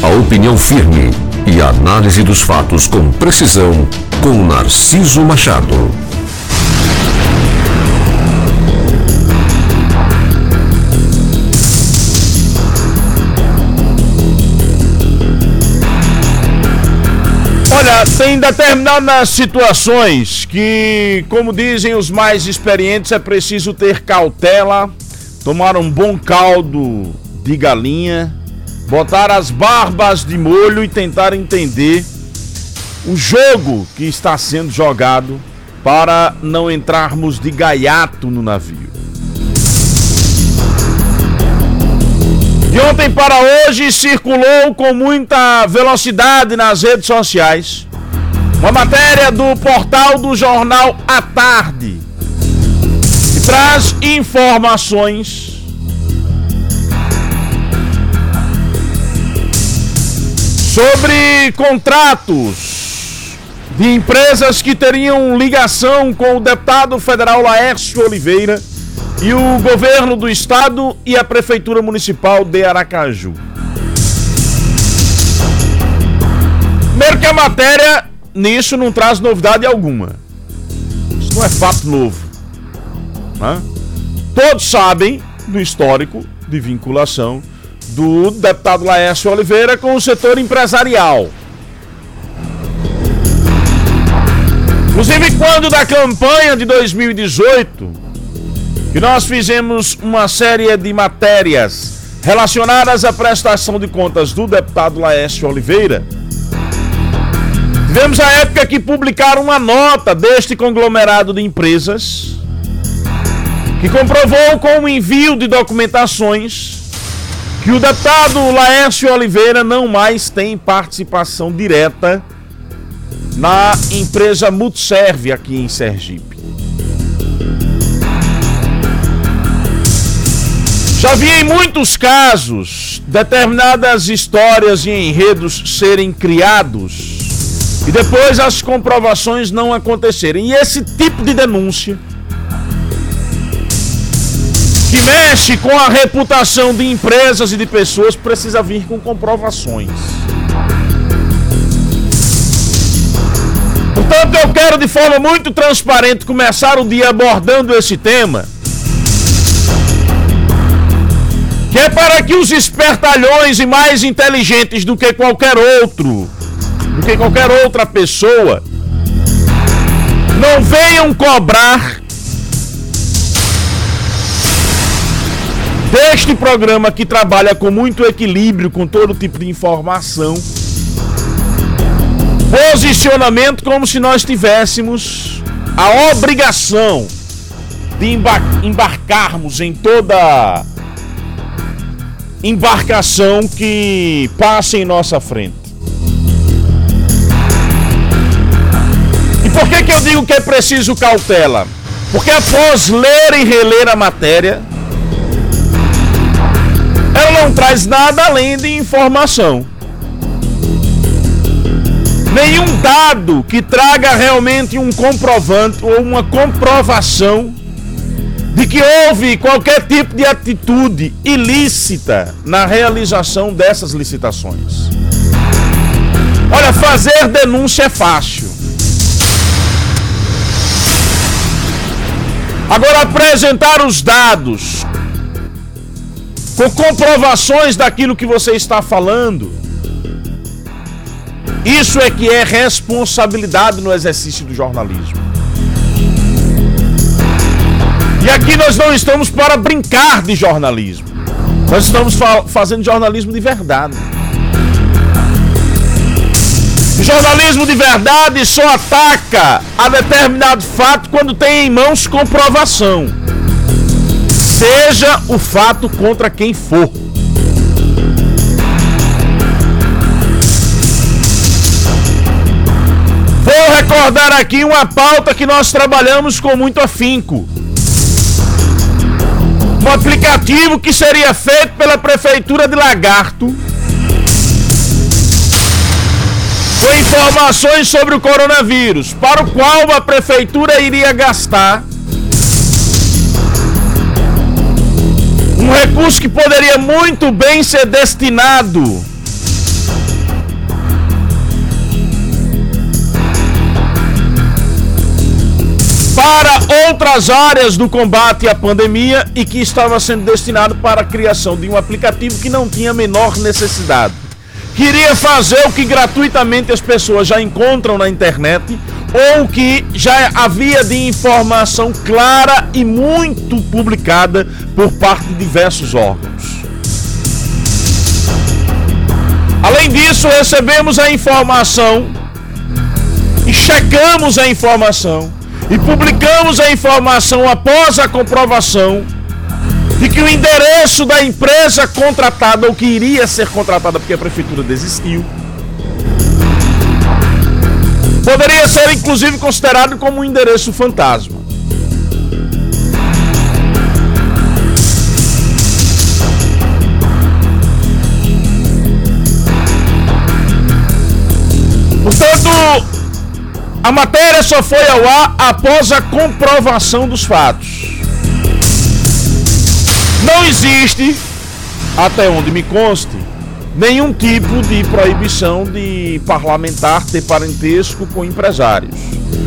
A opinião firme e a análise dos fatos com precisão com Narciso Machado. Olha, tem determinadas situações que, como dizem os mais experientes, é preciso ter cautela, tomar um bom caldo de galinha, botar as barbas de molho e tentar entender o jogo que está sendo jogado para não entrarmos de gaiato no navio. De ontem para hoje circulou com muita velocidade nas redes sociais uma matéria do portal do jornal à tarde que traz informações sobre contratos de empresas que teriam ligação com o deputado federal Laércio Oliveira e o governo do estado e a prefeitura municipal de Aracaju. Primeiro que a matéria nisso não traz novidade alguma. Isso não é fato novo. Né? Todos sabem do histórico de vinculação do deputado Laércio Oliveira com o setor empresarial. Inclusive, quando da campanha de 2018, que nós fizemos uma série de matérias relacionadas à prestação de contas do deputado Laércio Oliveira, tivemos a época que publicaram uma nota deste conglomerado de empresas que comprovou com o envio de documentações que o deputado Laércio Oliveira não mais tem participação direta na empresa Multiserve aqui em Sergipe. Já vi em muitos casos determinadas histórias e enredos serem criados e depois as comprovações não acontecerem. E esse tipo de denúncia que mexe com a reputação de empresas e de pessoas precisa vir com comprovações. Portanto, eu quero de forma muito transparente começar o dia abordando esse tema. Que é para que os espertalhões e mais inteligentes do que qualquer outro, do que qualquer outra pessoa, não venham cobrar deste programa que trabalha com muito equilíbrio, com todo tipo de informação, posicionamento como se nós tivéssemos a obrigação de embarcarmos em toda embarcação que passa em nossa frente. E por que, que eu digo que é preciso cautela? Porque após ler e reler a matéria, não traz nada além de informação. Nenhum dado que traga realmente um comprovante ou uma comprovação de que houve qualquer tipo de atitude ilícita na realização dessas licitações. Olha, fazer denúncia é fácil. Agora, apresentar os dados com comprovações daquilo que você está falando. Isso é que é responsabilidade no exercício do jornalismo. E aqui nós não estamos para brincar de jornalismo. Nós estamos fa fazendo jornalismo de verdade. O jornalismo de verdade só ataca a determinado fato quando tem em mãos comprovação seja o fato contra quem for. Vou recordar aqui uma pauta que nós trabalhamos com muito afinco. Um aplicativo que seria feito pela Prefeitura de Lagarto. Com informações sobre o coronavírus, para o qual a Prefeitura iria gastar Um recurso que poderia muito bem ser destinado para outras áreas do combate à pandemia e que estava sendo destinado para a criação de um aplicativo que não tinha menor necessidade. Queria fazer o que gratuitamente as pessoas já encontram na internet ou que já havia de informação clara e muito publicada por parte de diversos órgãos. Além disso, recebemos a informação e checamos a informação e publicamos a informação após a comprovação de que o endereço da empresa contratada ou que iria ser contratada porque a prefeitura desistiu poderia ser inclusive considerado como um endereço fantasma. Portanto, a matéria só foi ao ar após a comprovação dos fatos. Não existe, até onde me conste, nenhum tipo de proibição de parlamentar ter parentesco com empresários.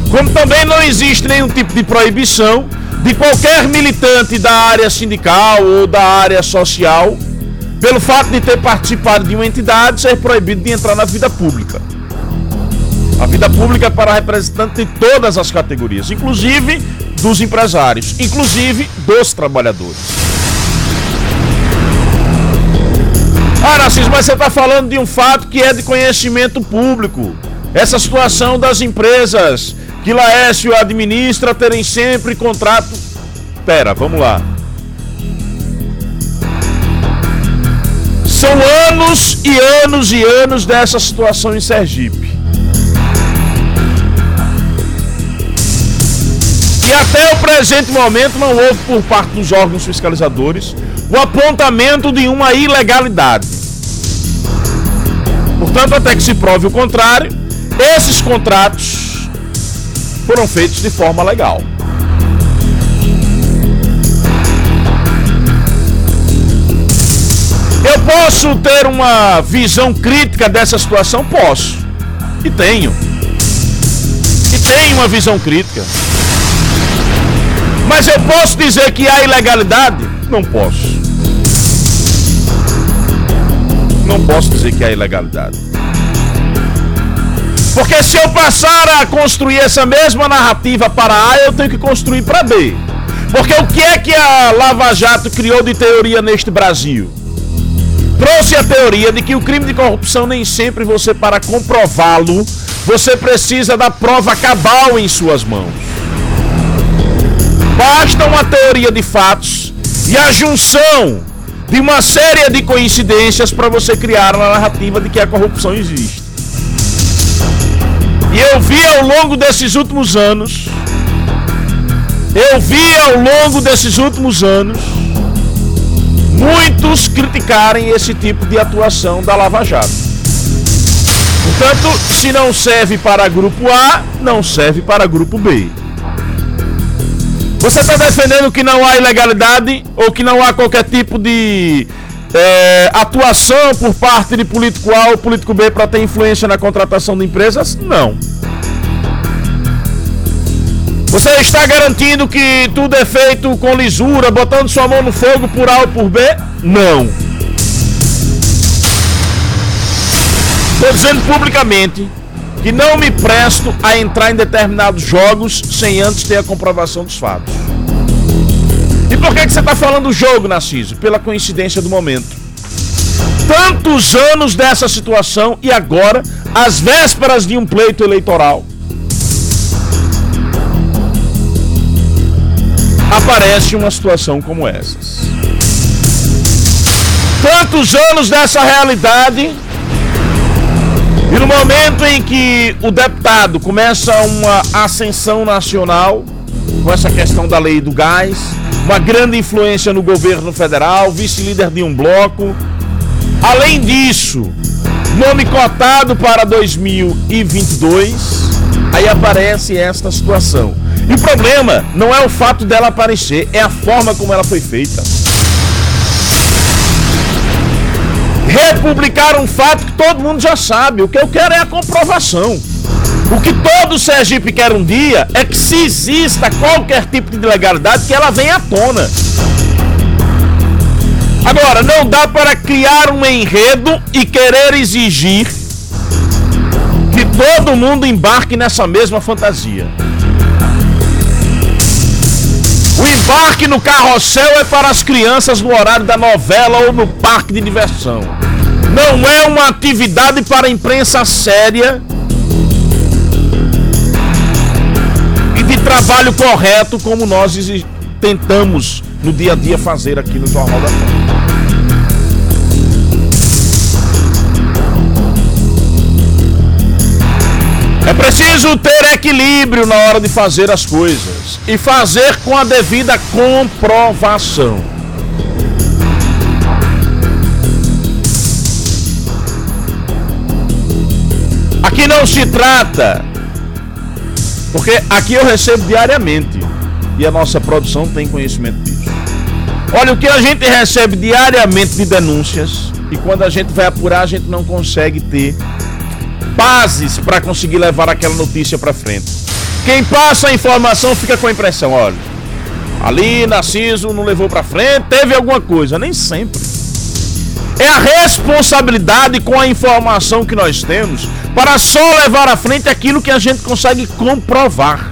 Como também não existe nenhum tipo de proibição de qualquer militante da área sindical ou da área social, pelo fato de ter participado de uma entidade, ser proibido de entrar na vida pública. A vida pública é para representantes de todas as categorias, inclusive dos empresários, inclusive dos trabalhadores. Ah, Narciso, mas você está falando de um fato que é de conhecimento público. Essa situação das empresas que Laércio administra terem sempre contrato. Pera, vamos lá. São anos e anos e anos dessa situação em Sergipe. E até o presente momento não houve por parte dos órgãos fiscalizadores o apontamento de uma ilegalidade. Portanto, até que se prove o contrário, esses contratos foram feitos de forma legal. Eu posso ter uma visão crítica dessa situação? Posso. E tenho. E tenho uma visão crítica. Mas eu posso dizer que há ilegalidade? Não posso. Não posso dizer que há ilegalidade. Porque se eu passar a construir essa mesma narrativa para A, eu tenho que construir para B. Porque o que é que a Lava Jato criou de teoria neste Brasil? Trouxe a teoria de que o crime de corrupção nem sempre você, para comprová-lo, você precisa da prova cabal em suas mãos. Basta uma teoria de fatos e a junção de uma série de coincidências para você criar uma narrativa de que a corrupção existe. E eu vi ao longo desses últimos anos, eu vi ao longo desses últimos anos, muitos criticarem esse tipo de atuação da Lava Jato. Portanto, se não serve para grupo A, não serve para grupo B. Você está defendendo que não há ilegalidade ou que não há qualquer tipo de é, atuação por parte de político A ou político B para ter influência na contratação de empresas? Não. Você está garantindo que tudo é feito com lisura, botando sua mão no fogo por A ou por B? Não. Estou dizendo publicamente que não me presto a entrar em determinados jogos sem antes ter a comprovação dos fatos. E por que, que você está falando jogo, Narciso? Pela coincidência do momento. Tantos anos dessa situação e agora, às vésperas de um pleito eleitoral, aparece uma situação como essas. Tantos anos dessa realidade e no momento em que o deputado começa uma ascensão nacional, com essa questão da lei do gás, uma grande influência no governo federal, vice-líder de um bloco. Além disso, nome cotado para 2022, aí aparece esta situação. E o problema não é o fato dela aparecer, é a forma como ela foi feita. Republicar um fato que todo mundo já sabe. O que eu quero é a comprovação. O que todo Sergipe quer um dia é que se exista qualquer tipo de ilegalidade, que ela venha à tona. Agora, não dá para criar um enredo e querer exigir que todo mundo embarque nessa mesma fantasia. O embarque no carrossel é para as crianças no horário da novela ou no parque de diversão. Não é uma atividade para imprensa séria trabalho correto como nós tentamos no dia a dia fazer aqui no Jornal da Folha. É preciso ter equilíbrio na hora de fazer as coisas e fazer com a devida comprovação. Não se trata porque aqui eu recebo diariamente e a nossa produção tem conhecimento disso. Olha, o que a gente recebe diariamente de denúncias e quando a gente vai apurar, a gente não consegue ter bases para conseguir levar aquela notícia para frente. Quem passa a informação fica com a impressão, olha, ali Narciso não levou para frente, teve alguma coisa, nem sempre. É a responsabilidade com a informação que nós temos para só levar à frente aquilo que a gente consegue comprovar.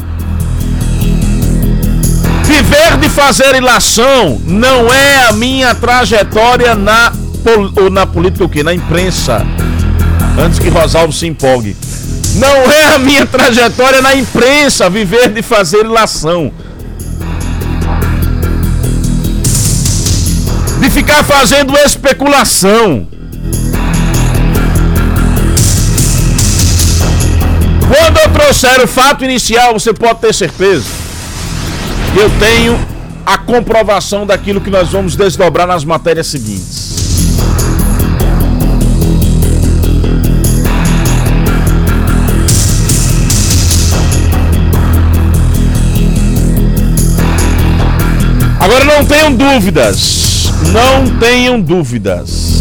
Viver de fazer ilação não é a minha trajetória na, ou na política, o quê? Na imprensa. Antes que Rosalvo se empolgue. Não é a minha trajetória na imprensa viver de fazer ilação. De ficar fazendo especulação. Trouxer o fato inicial, você pode ter certeza eu tenho a comprovação daquilo que nós vamos desdobrar nas matérias seguintes. Agora não tenham dúvidas, não tenham dúvidas.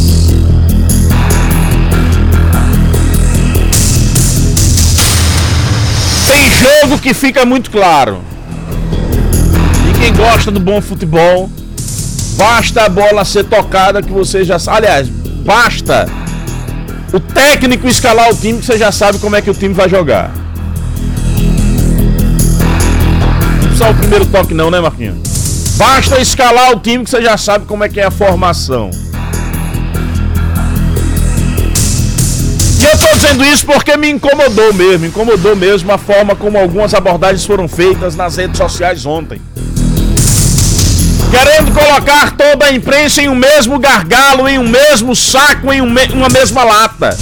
Jogo que fica muito claro. E quem gosta do bom futebol, basta a bola ser tocada que você já sabe. Aliás, basta o técnico escalar o time que você já sabe como é que o time vai jogar. Não precisa o primeiro toque não, né, Marquinhos? Basta escalar o time que você já sabe como é que é a formação. Eu estou dizendo isso porque me incomodou mesmo, incomodou mesmo a forma como algumas abordagens foram feitas nas redes sociais ontem. Querendo colocar toda a imprensa em um mesmo gargalo, em um mesmo saco, em um me uma mesma lata.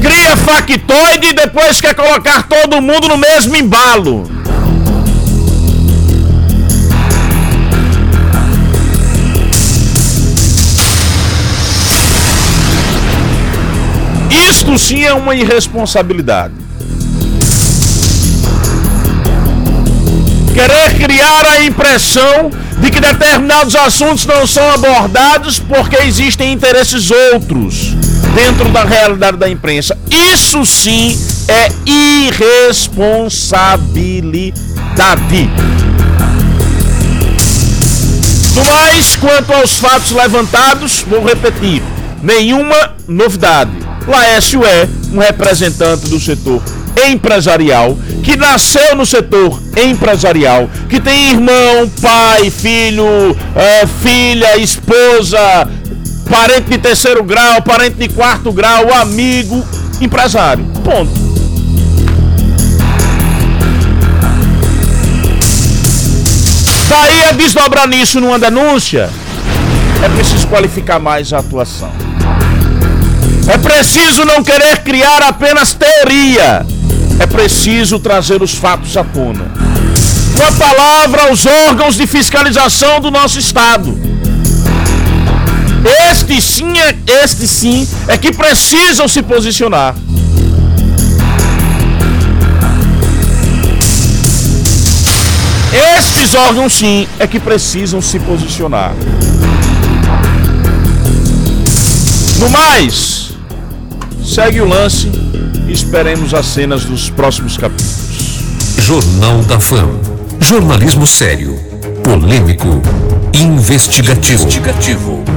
Cria factoide e depois quer colocar todo mundo no mesmo embalo. Isto sim é uma irresponsabilidade. Querer criar a impressão de que determinados assuntos não são abordados porque existem interesses outros dentro da realidade da imprensa. Isso sim é irresponsabilidade. No mais, quanto aos fatos levantados, vou repetir: nenhuma novidade. Laércio é um representante do setor empresarial, que nasceu no setor empresarial, que tem irmão, pai, filho, é, filha, esposa, parente de terceiro grau, parente de quarto grau, amigo, empresário. Ponto. Daí a desdobrar nisso numa denúncia, é preciso qualificar mais a atuação. É preciso não querer criar apenas teoria. É preciso trazer os fatos à tona. Com a palavra aos órgãos de fiscalização do nosso Estado. Este sim, é, este sim é que precisam se posicionar. Estes órgãos sim é que precisam se posicionar. Segue o lance e esperemos as cenas dos próximos capítulos. Jornal da Fama. Jornalismo sério, polêmico, investigativo. investigativo.